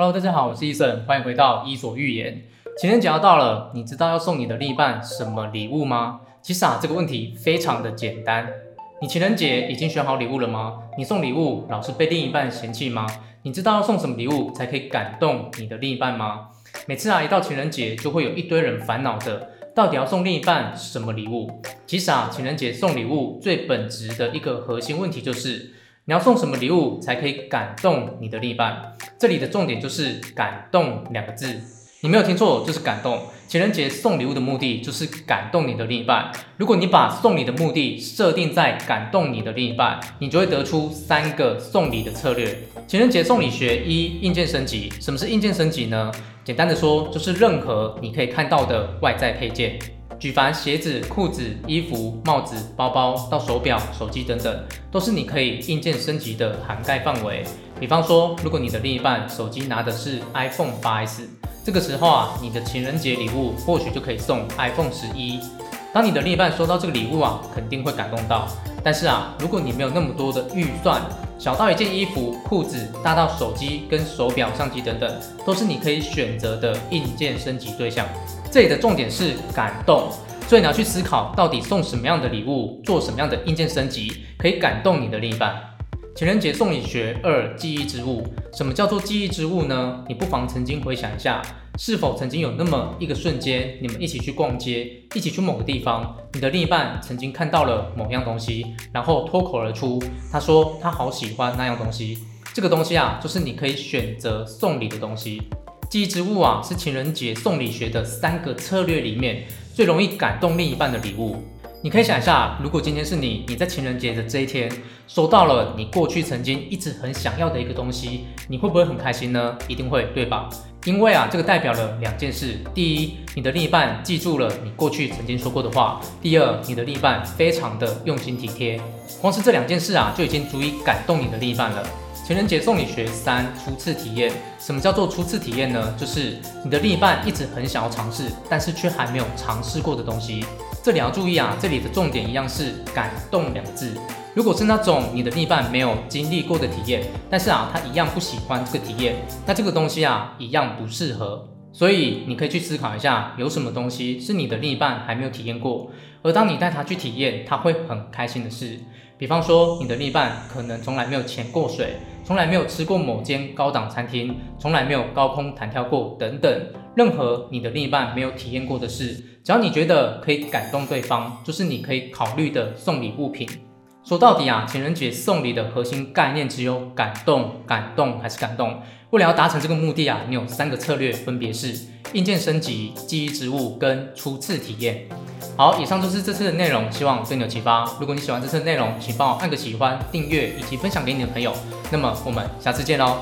Hello，大家好，我是医生欢迎回到伊索寓言。情人节要到了，你知道要送你的另一半什么礼物吗？其实啊，这个问题非常的简单。你情人节已经选好礼物了吗？你送礼物老是被另一半嫌弃吗？你知道要送什么礼物才可以感动你的另一半吗？每次啊，一到情人节，就会有一堆人烦恼着，到底要送另一半什么礼物？其实啊，情人节送礼物最本质的一个核心问题就是。你要送什么礼物才可以感动你的另一半？这里的重点就是“感动”两个字，你没有听错，就是感动。情人节送礼物的目的就是感动你的另一半。如果你把送礼的目的设定在感动你的另一半，你就会得出三个送礼的策略。情人节送礼学一：硬件升级。什么是硬件升级呢？简单的说，就是任何你可以看到的外在配件。举凡鞋子、裤子、衣服、帽子、包包到手表、手机等等，都是你可以硬件升级的涵盖范围。比方说，如果你的另一半手机拿的是 iPhone 8S，这个时候啊，你的情人节礼物或许就可以送 iPhone 11。当你的另一半收到这个礼物啊，肯定会感动到。但是啊，如果你没有那么多的预算，小到一件衣服、裤子，大到手机跟手表、相机等等，都是你可以选择的硬件升级对象。这里的重点是感动，所以你要去思考，到底送什么样的礼物，做什么样的硬件升级，可以感动你的另一半。情人节送礼学二：记忆之物。什么叫做记忆之物呢？你不妨曾经回想一下，是否曾经有那么一个瞬间，你们一起去逛街，一起去某个地方，你的另一半曾经看到了某样东西，然后脱口而出，他说他好喜欢那样东西。这个东西啊，就是你可以选择送礼的东西。记忆之物啊，是情人节送礼学的三个策略里面最容易感动另一半的礼物。你可以想一下，如果今天是你，你在情人节的这一天收到了你过去曾经一直很想要的一个东西，你会不会很开心呢？一定会，对吧？因为啊，这个代表了两件事：第一，你的另一半记住了你过去曾经说过的话；第二，你的另一半非常的用心体贴。光是这两件事啊，就已经足以感动你的另一半了。情人节送礼学三：初次体验。什么叫做初次体验呢？就是你的另一半一直很想要尝试，但是却还没有尝试过的东西。这里要注意啊，这里的重点一样是感动两个字。如果是那种你的另一半没有经历过的体验，但是啊，他一样不喜欢这个体验，那这个东西啊，一样不适合。所以你可以去思考一下，有什么东西是你的另一半还没有体验过，而当你带他去体验，他会很开心的事。比方说，你的另一半可能从来没有潜过水，从来没有吃过某间高档餐厅，从来没有高空弹跳过，等等，任何你的另一半没有体验过的事，只要你觉得可以感动对方，就是你可以考虑的送礼物品。说到底啊，情人节送礼的核心概念只有感动、感动还是感动。为了要达成这个目的啊，你有三个策略，分别是硬件升级、记忆植物跟初次体验。好，以上就是这次的内容，希望对你有启发。如果你喜欢这次的内容，请帮我按个喜欢、订阅以及分享给你的朋友。那么我们下次见喽。